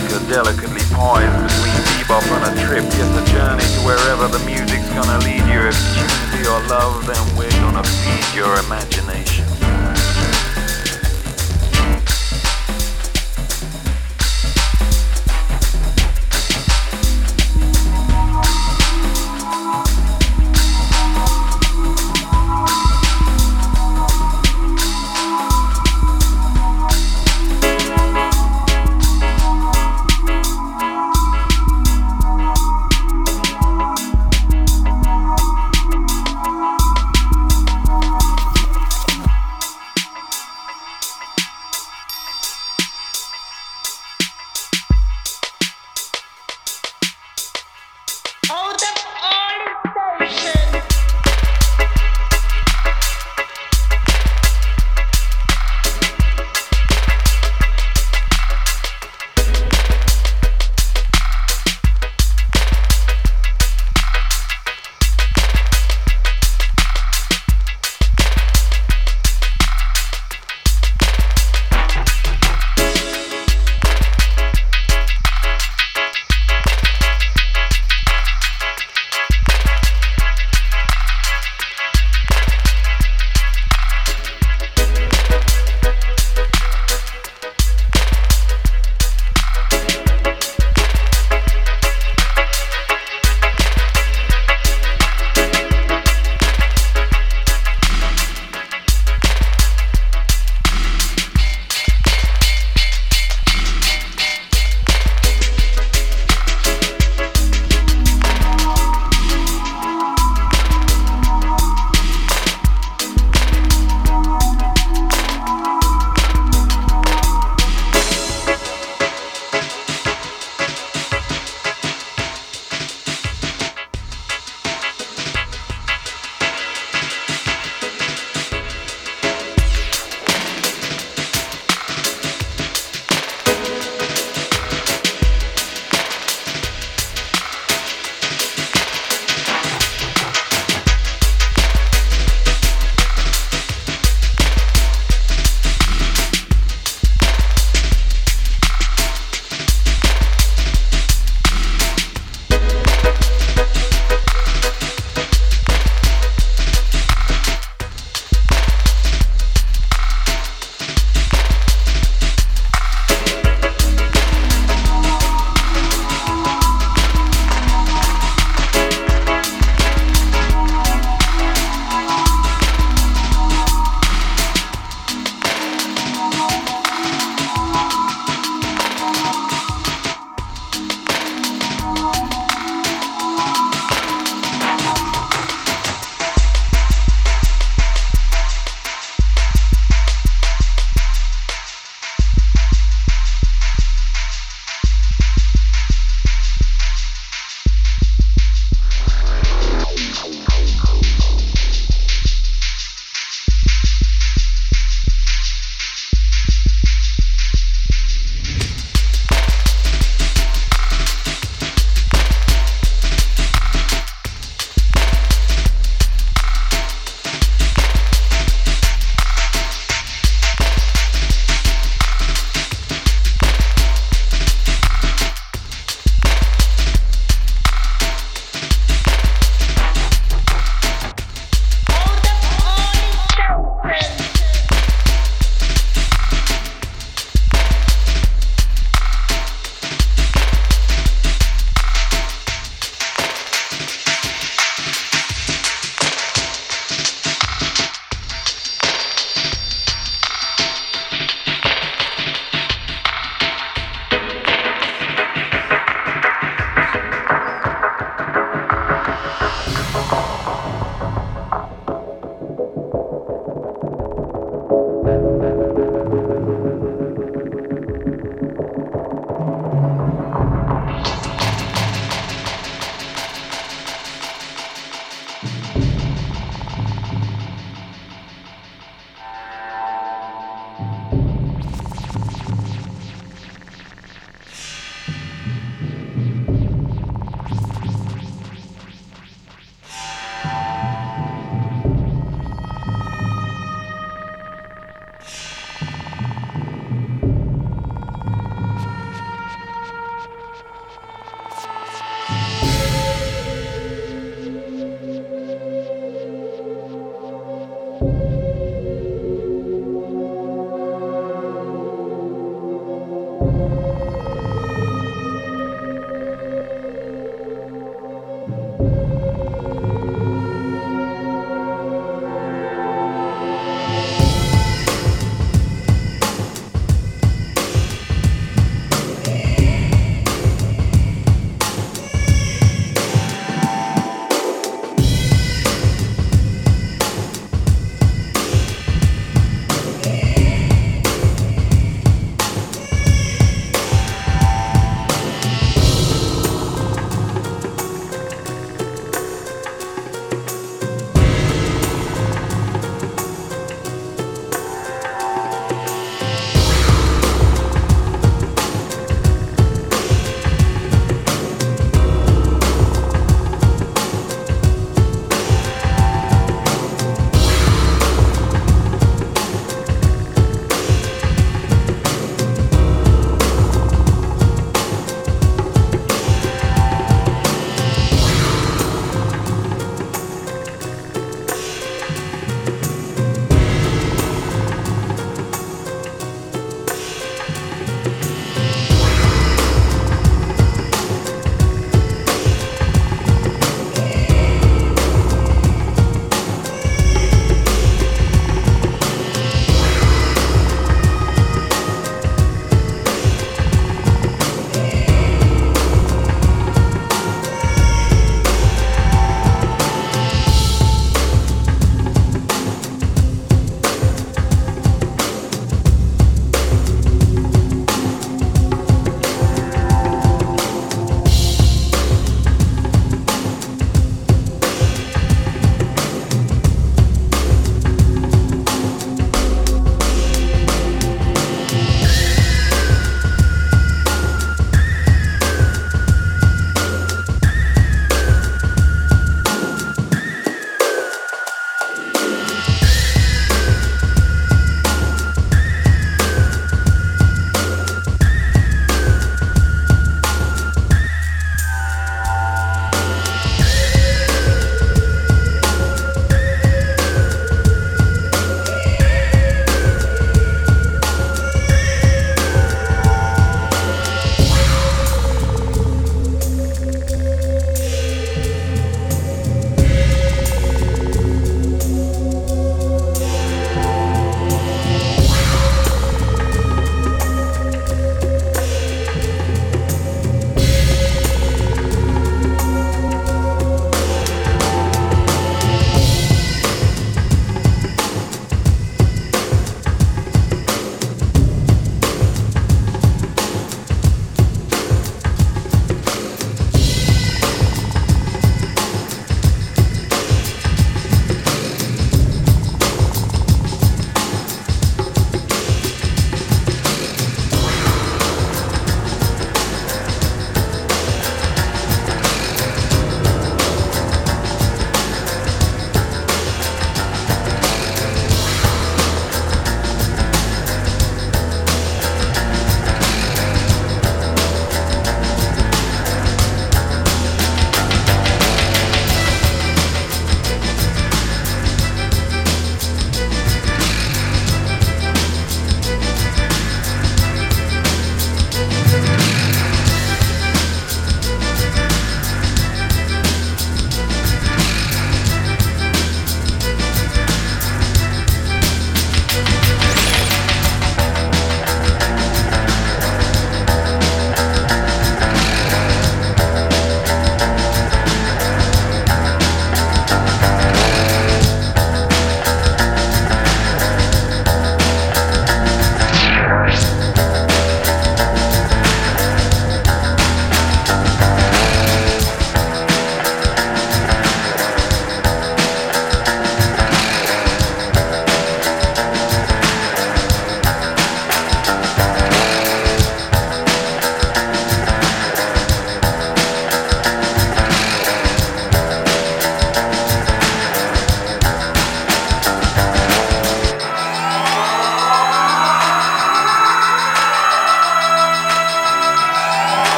delicate, delicately poised between bebop and a trip. Yet a journey to wherever the music's gonna lead you. If you choose your love, then we're gonna feed your imagination.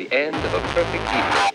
the end of a perfect evening.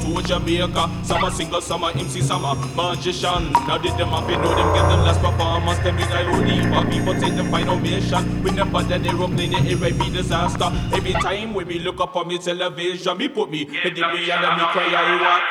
To Jamaica. Singer, some a MC, some a magician. Now did them up, you know them get them last performance. Them is I load people take them final mission. We never did aeroplane, it might be disaster. Every time when me look up on me television, me put me in me and me cry, I want.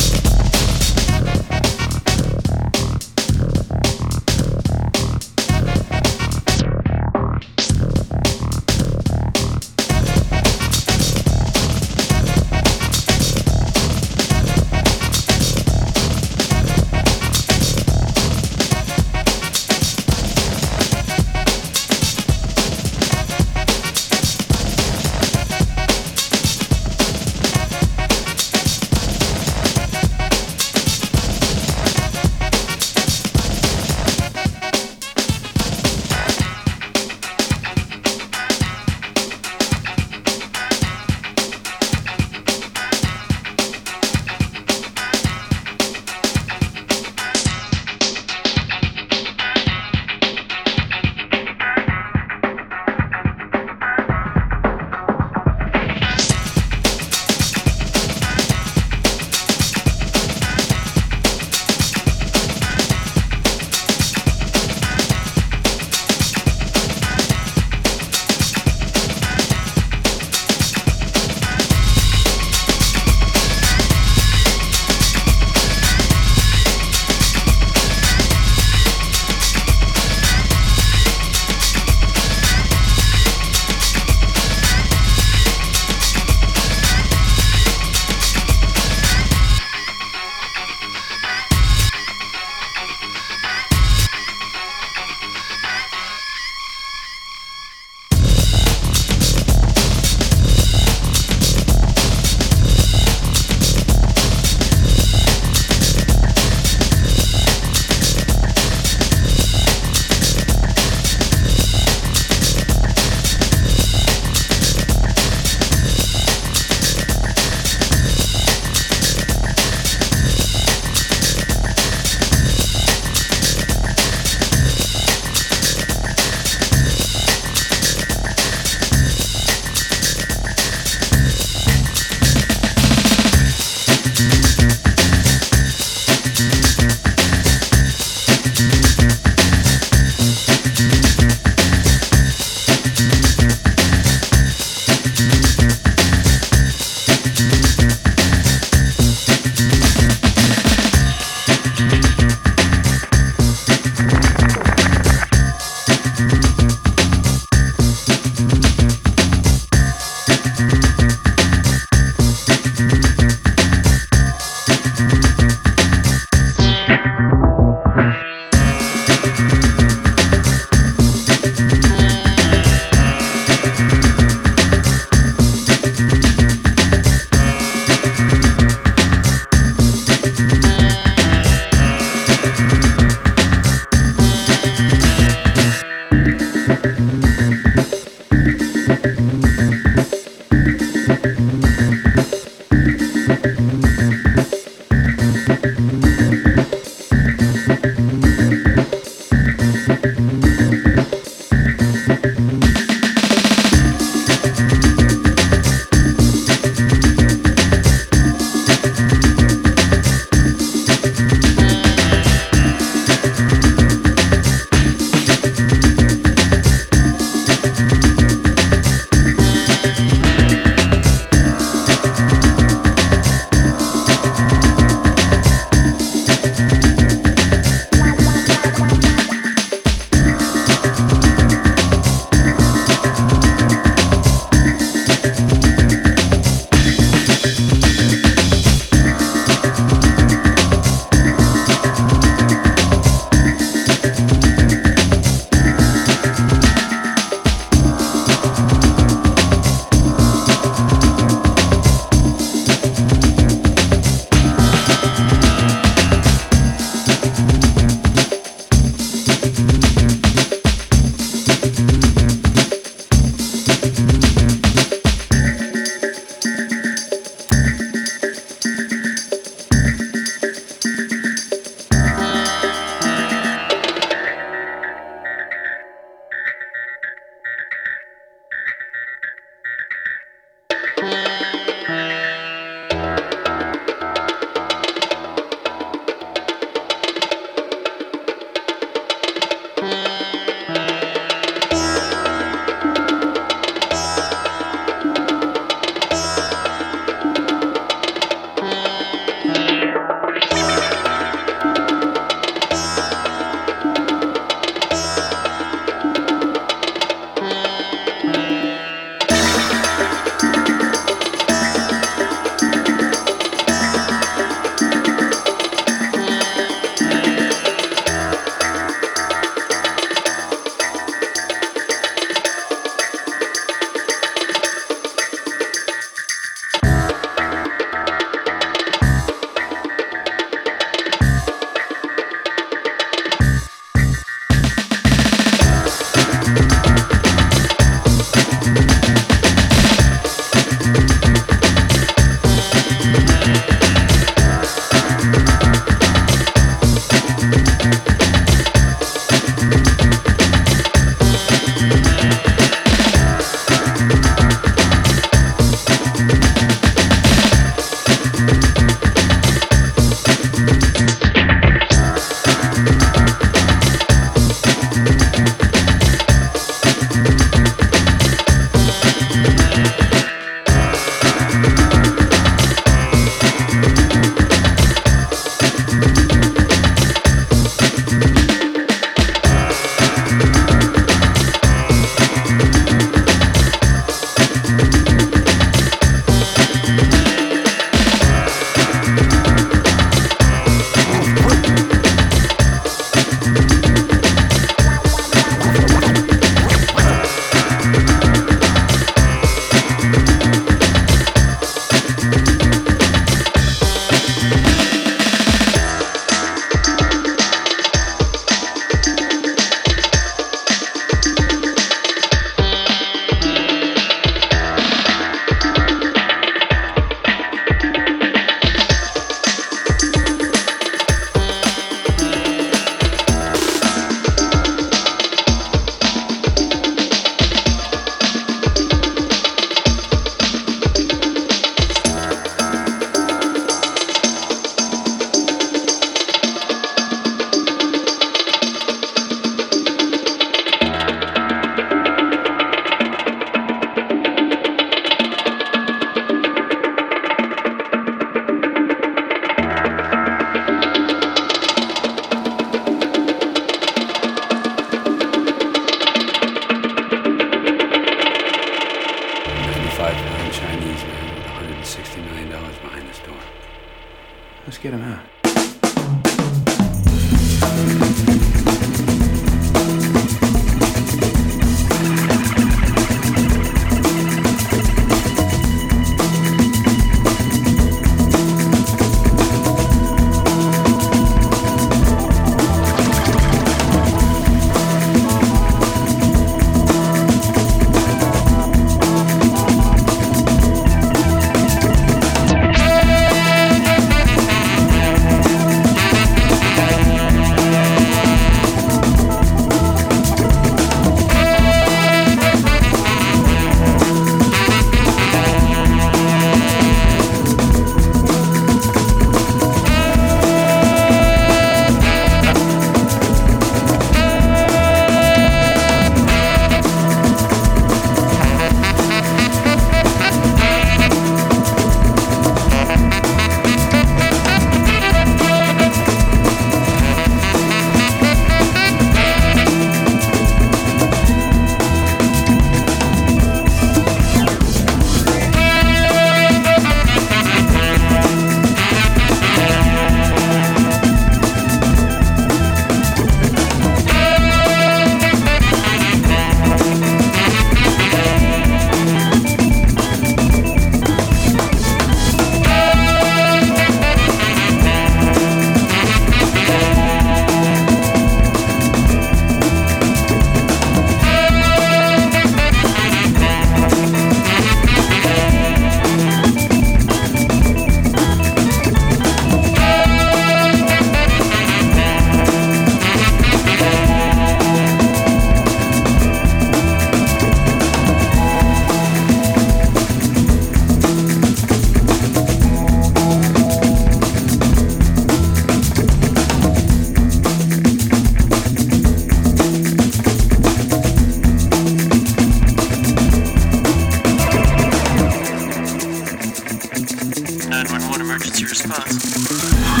Response.